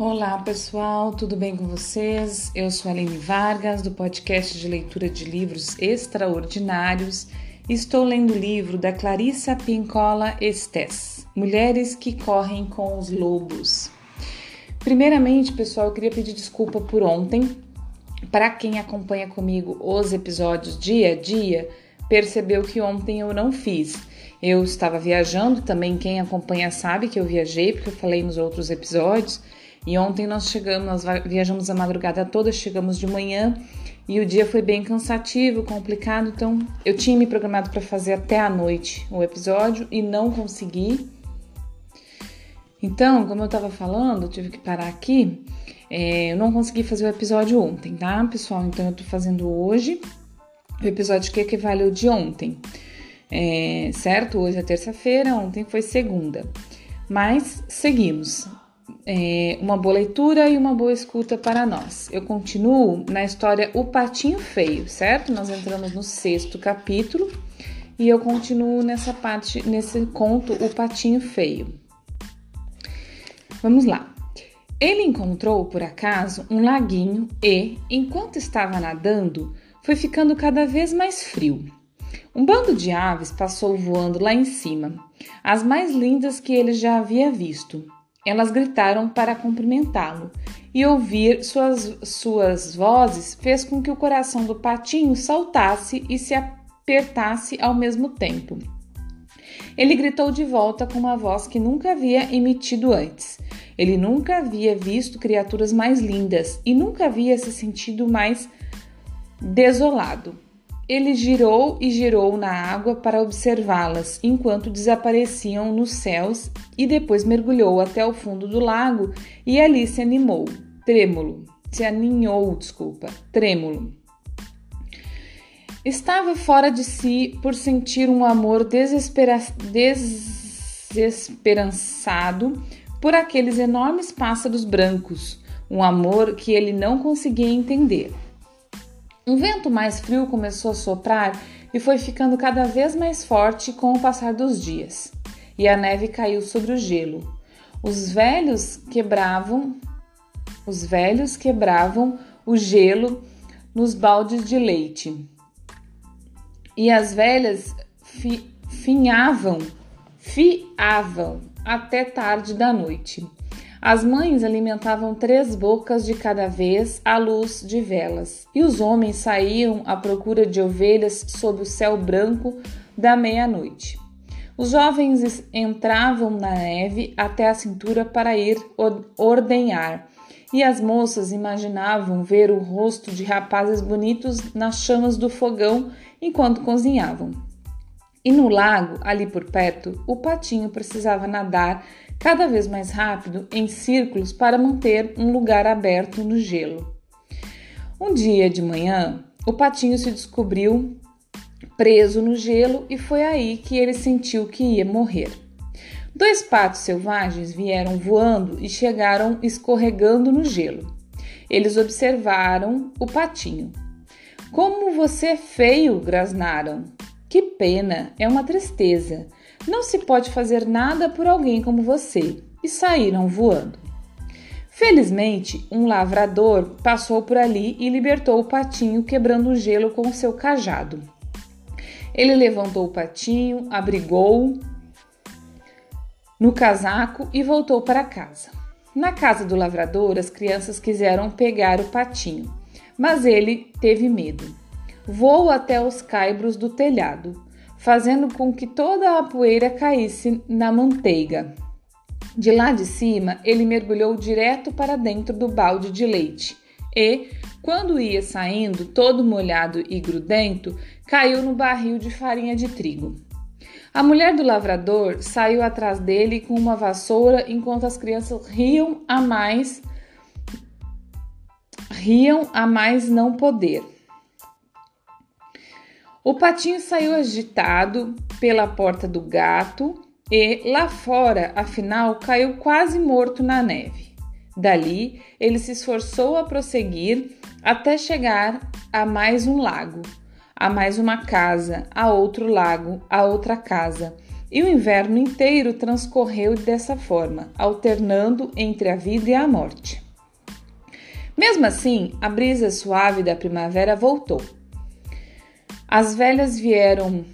Olá pessoal, tudo bem com vocês? Eu sou Aline Vargas, do podcast de leitura de livros extraordinários. Estou lendo o livro da Clarissa Pincola Estes, Mulheres que Correm com os Lobos. Primeiramente, pessoal, eu queria pedir desculpa por ontem. Para quem acompanha comigo os episódios dia a dia, percebeu que ontem eu não fiz. Eu estava viajando, também quem acompanha sabe que eu viajei, porque eu falei nos outros episódios. E ontem nós chegamos, nós viajamos a madrugada toda, chegamos de manhã e o dia foi bem cansativo, complicado, então eu tinha me programado para fazer até a noite o episódio e não consegui. Então, como eu estava falando, eu tive que parar aqui. É, eu não consegui fazer o episódio ontem, tá, pessoal? Então eu tô fazendo hoje o episódio que equivale ao de ontem. É, certo? Hoje é terça-feira, ontem foi segunda. Mas seguimos é, uma boa leitura e uma boa escuta para nós. Eu continuo na história O Patinho Feio, certo? Nós entramos no sexto capítulo e eu continuo nessa parte, nesse conto O Patinho Feio. Vamos lá. Ele encontrou, por acaso, um laguinho e, enquanto estava nadando, foi ficando cada vez mais frio. Um bando de aves passou voando lá em cima, as mais lindas que ele já havia visto. Elas gritaram para cumprimentá-lo, e ouvir suas, suas vozes fez com que o coração do patinho saltasse e se apertasse ao mesmo tempo. Ele gritou de volta com uma voz que nunca havia emitido antes. Ele nunca havia visto criaturas mais lindas e nunca havia se sentido mais desolado. Ele girou e girou na água para observá-las enquanto desapareciam nos céus e depois mergulhou até o fundo do lago e ali se animou, trêmulo. Se aninhou, desculpa, trêmulo. Estava fora de si por sentir um amor desespera desesperançado por aqueles enormes pássaros brancos, um amor que ele não conseguia entender. Um vento mais frio começou a soprar e foi ficando cada vez mais forte com o passar dos dias. E a neve caiu sobre o gelo. Os velhos quebravam, os velhos quebravam o gelo nos baldes de leite. E as velhas fi, finhavam, fiavam até tarde da noite. As mães alimentavam três bocas de cada vez à luz de velas, e os homens saíam à procura de ovelhas sob o céu branco da meia-noite. Os jovens entravam na neve até a cintura para ir ordenhar, e as moças imaginavam ver o rosto de rapazes bonitos nas chamas do fogão enquanto cozinhavam. E no lago, ali por perto, o patinho precisava nadar cada vez mais rápido em círculos para manter um lugar aberto no gelo. Um dia de manhã, o patinho se descobriu preso no gelo e foi aí que ele sentiu que ia morrer. Dois patos selvagens vieram voando e chegaram escorregando no gelo. Eles observaram o patinho. Como você é feio, grasnaram. Que pena, é uma tristeza. Não se pode fazer nada por alguém como você. E saíram voando. Felizmente, um lavrador passou por ali e libertou o patinho, quebrando o gelo com seu cajado. Ele levantou o patinho, abrigou no casaco e voltou para casa. Na casa do lavrador, as crianças quiseram pegar o patinho, mas ele teve medo. Voou até os caibros do telhado, fazendo com que toda a poeira caísse na manteiga. De lá de cima, ele mergulhou direto para dentro do balde de leite e, quando ia saindo, todo molhado e grudento, caiu no barril de farinha de trigo. A mulher do lavrador saiu atrás dele com uma vassoura enquanto as crianças riam a mais riam a mais não poder. O patinho saiu agitado pela porta do gato e, lá fora, afinal, caiu quase morto na neve. Dali, ele se esforçou a prosseguir até chegar a mais um lago, a mais uma casa, a outro lago, a outra casa. e o inverno inteiro transcorreu dessa forma, alternando entre a vida e a morte. Mesmo assim, a brisa suave da primavera voltou. As velhas vieram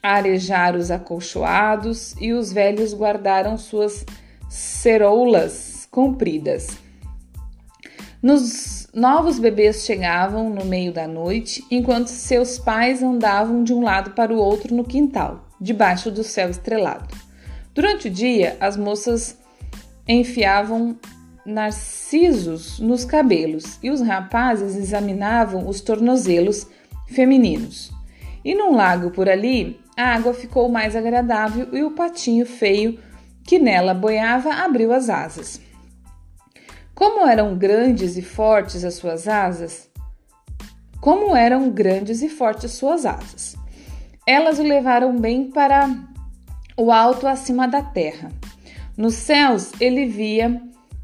arejar os acolchoados e os velhos guardaram suas ceroulas compridas. Nos novos bebês chegavam no meio da noite, enquanto seus pais andavam de um lado para o outro no quintal, debaixo do céu estrelado. Durante o dia, as moças enfiavam narcisos nos cabelos e os rapazes examinavam os tornozelos femininos. E num lago por ali, a água ficou mais agradável e o patinho feio que nela boiava abriu as asas. Como eram grandes e fortes as suas asas, como eram grandes e fortes suas asas. Elas o levaram bem para o alto acima da terra. Nos céus ele via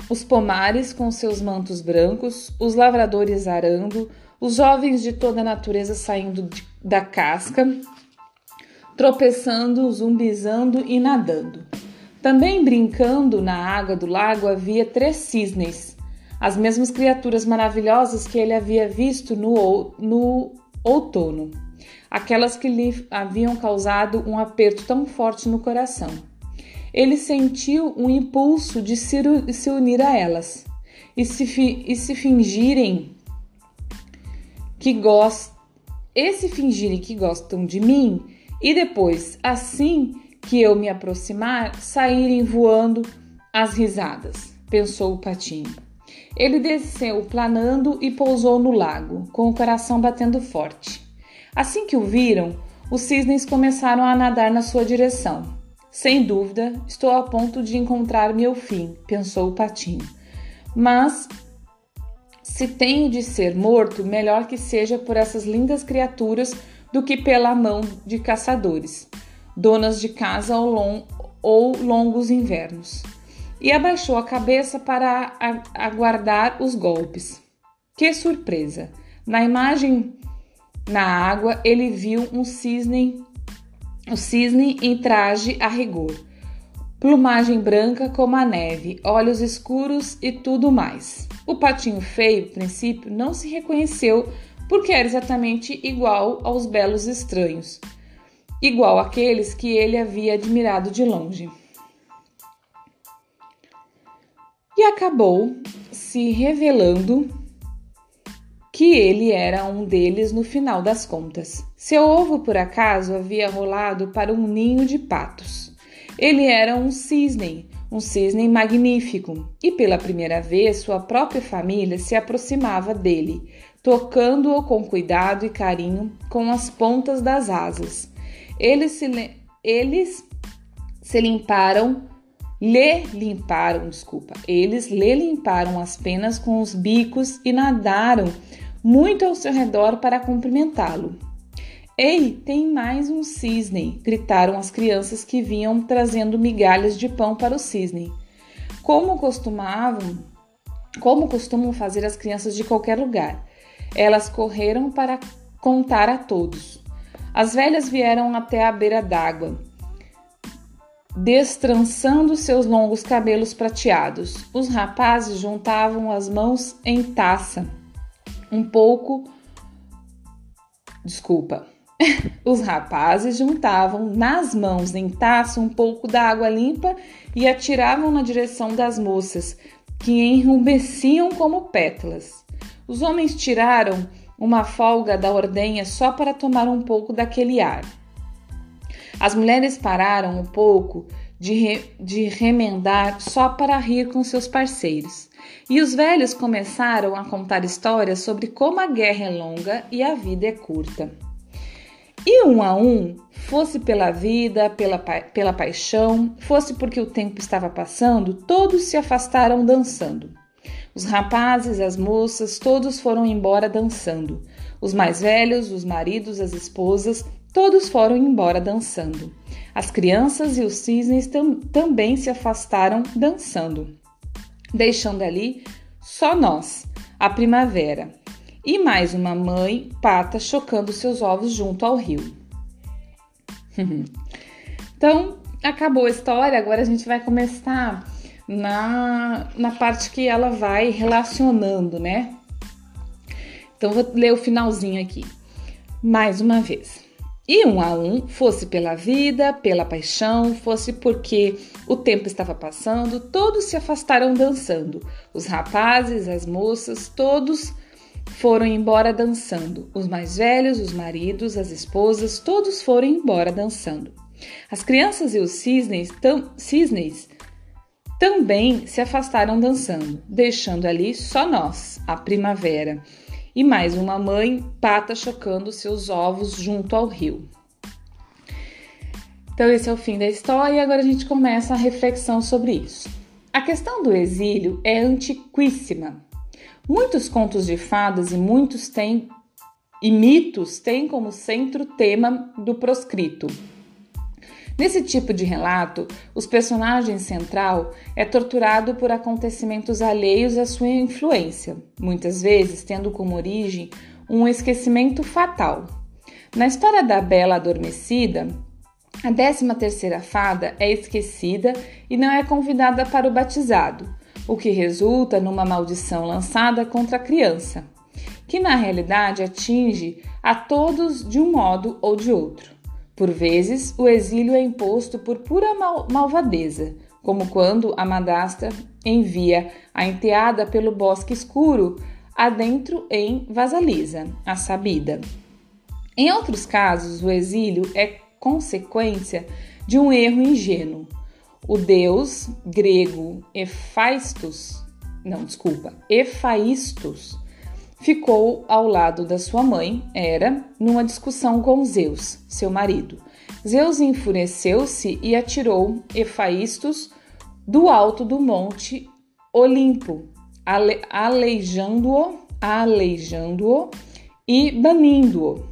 os pomares com seus mantos brancos, os lavradores arando, os jovens de toda a natureza saindo de, da casca, tropeçando, zumbizando e nadando. Também brincando na água do lago havia três cisnes, as mesmas criaturas maravilhosas que ele havia visto no, no outono, aquelas que lhe haviam causado um aperto tão forte no coração ele sentiu um impulso de se unir a elas e se, e se fingirem que gostam, e se fingirem que gostam de mim, e depois, assim que eu me aproximar, saírem voando as risadas, pensou o patinho. Ele desceu planando e pousou no lago, com o coração batendo forte. Assim que o viram, os cisnes começaram a nadar na sua direção. Sem dúvida, estou a ponto de encontrar meu fim, pensou o patinho. Mas se tenho de ser morto, melhor que seja por essas lindas criaturas do que pela mão de caçadores, donas de casa ou, long, ou longos invernos. E abaixou a cabeça para aguardar os golpes. Que surpresa! Na imagem na água, ele viu um cisne o cisne em traje a rigor, plumagem branca como a neve, olhos escuros e tudo mais. O patinho feio, a princípio, não se reconheceu porque era exatamente igual aos belos estranhos, igual àqueles que ele havia admirado de longe. E acabou se revelando que ele era um deles no final das contas. Seu ovo, por acaso, havia rolado para um ninho de patos. Ele era um cisne, um cisne magnífico, e pela primeira vez sua própria família se aproximava dele, tocando-o com cuidado e carinho com as pontas das asas. Eles se, eles se limparam lhe limparam, desculpa, eles lhe limparam as penas com os bicos e nadaram muito ao seu redor para cumprimentá-lo. Ei, tem mais um cisne! gritaram as crianças que vinham trazendo migalhas de pão para o cisne. Como costumavam, como costumam fazer as crianças de qualquer lugar. Elas correram para contar a todos. As velhas vieram até a beira d'água, destrançando seus longos cabelos prateados. Os rapazes juntavam as mãos em taça um pouco. Desculpa. Os rapazes juntavam nas mãos em taça um pouco da água limpa e atiravam na direção das moças, que enrubesciam como pétalas. Os homens tiraram uma folga da ordenha só para tomar um pouco daquele ar. As mulheres pararam um pouco de, re, de remendar só para rir com seus parceiros. E os velhos começaram a contar histórias sobre como a guerra é longa e a vida é curta. E um a um, fosse pela vida, pela, pela paixão, fosse porque o tempo estava passando, todos se afastaram dançando. Os rapazes, as moças, todos foram embora dançando. Os mais velhos, os maridos, as esposas, todos foram embora dançando. As crianças e os cisnes tam também se afastaram dançando deixando ali só nós, a primavera, e mais uma mãe pata chocando seus ovos junto ao rio. Então, acabou a história, agora a gente vai começar na, na parte que ela vai relacionando, né? Então, vou ler o finalzinho aqui. Mais uma vez. E um a um, fosse pela vida, pela paixão, fosse porque o tempo estava passando, todos se afastaram dançando. Os rapazes, as moças, todos foram embora dançando. Os mais velhos, os maridos, as esposas, todos foram embora dançando. As crianças e os cisnes, tam, cisnes também se afastaram dançando, deixando ali só nós, a primavera e mais uma mãe pata chocando seus ovos junto ao rio. Então, esse é o fim da história e agora a gente começa a reflexão sobre isso. A questão do exílio é antiquíssima. Muitos contos de fadas e muitos têm e mitos têm como centro tema do proscrito, Nesse tipo de relato, os personagem central é torturado por acontecimentos alheios à sua influência, muitas vezes tendo como origem um esquecimento fatal. Na história da Bela Adormecida, a 13 terceira fada é esquecida e não é convidada para o batizado, o que resulta numa maldição lançada contra a criança, que na realidade atinge a todos de um modo ou de outro. Por vezes, o exílio é imposto por pura mal malvadeza, como quando a madrasta envia a enteada pelo bosque escuro adentro em Vasalisa, a sabida. Em outros casos, o exílio é consequência de um erro ingênuo. O deus grego Hephaistos, não, desculpa, Hephaistos, ficou ao lado da sua mãe, Hera, numa discussão com Zeus, seu marido. Zeus enfureceu-se e atirou Efaístos do alto do monte Olimpo, ale aleijando-o, aleijando-o e banindo-o.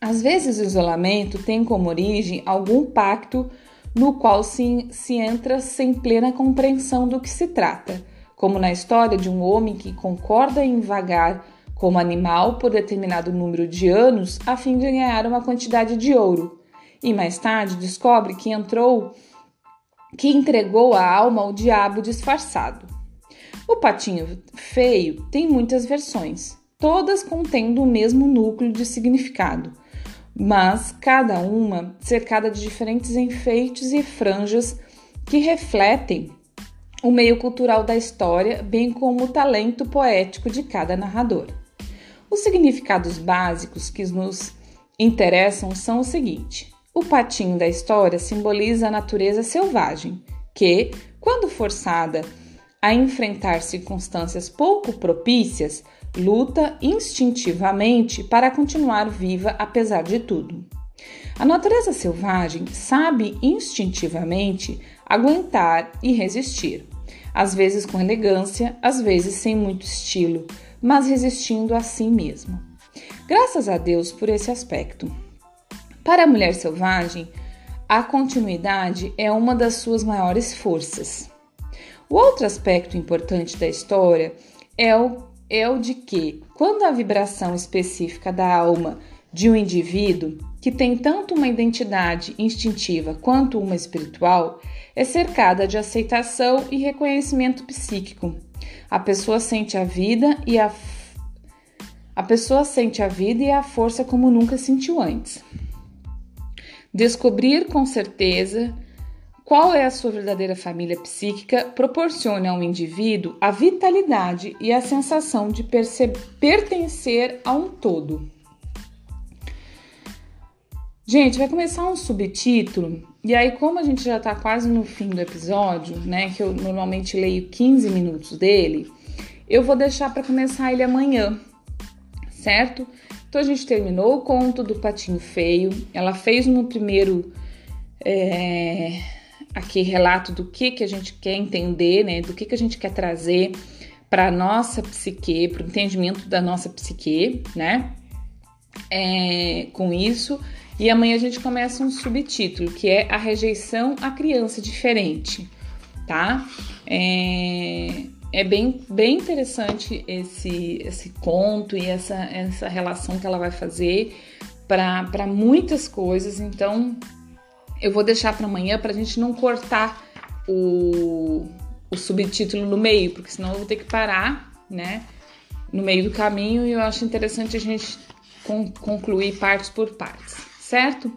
Às vezes, o isolamento tem como origem algum pacto no qual se, se entra sem plena compreensão do que se trata como na história de um homem que concorda em vagar como animal por determinado número de anos a fim de ganhar uma quantidade de ouro, e mais tarde descobre que entrou que entregou a alma ao diabo disfarçado. O patinho feio tem muitas versões, todas contendo o mesmo núcleo de significado, mas cada uma cercada de diferentes enfeites e franjas que refletem o meio cultural da história, bem como o talento poético de cada narrador. Os significados básicos que nos interessam são o seguinte: o patinho da história simboliza a natureza selvagem, que, quando forçada a enfrentar circunstâncias pouco propícias, luta instintivamente para continuar viva apesar de tudo. A natureza selvagem sabe instintivamente aguentar e resistir às vezes com elegância, às vezes sem muito estilo, mas resistindo a si mesmo. Graças a Deus por esse aspecto. Para a mulher selvagem, a continuidade é uma das suas maiores forças. O outro aspecto importante da história é o, é o de que, quando a vibração específica da alma de um indivíduo, que tem tanto uma identidade instintiva quanto uma espiritual, é cercada de aceitação e reconhecimento psíquico. A pessoa sente a vida e a a pessoa sente a vida e a força como nunca sentiu antes. Descobrir com certeza qual é a sua verdadeira família psíquica proporciona ao indivíduo a vitalidade e a sensação de pertencer a um todo. Gente, vai começar um subtítulo, e aí, como a gente já tá quase no fim do episódio, né, que eu normalmente leio 15 minutos dele, eu vou deixar para começar ele amanhã, certo? Então a gente terminou o conto do Patinho Feio, ela fez no primeiro é, aqui relato do que, que a gente quer entender, né, do que, que a gente quer trazer para nossa psique, para o entendimento da nossa psique, né? É, com isso. E amanhã a gente começa um subtítulo que é a rejeição à criança diferente, tá? É, é bem, bem interessante esse, esse conto e essa, essa relação que ela vai fazer para muitas coisas. Então, Eu vou deixar para amanhã para a gente não cortar o, o subtítulo no meio, porque senão eu vou ter que parar, né? No meio do caminho e eu acho interessante a gente concluir partes por partes, certo?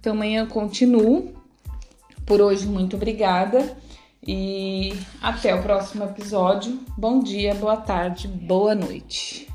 Então amanhã eu continuo. Por hoje, muito obrigada e até o próximo episódio. Bom dia, boa tarde, boa noite.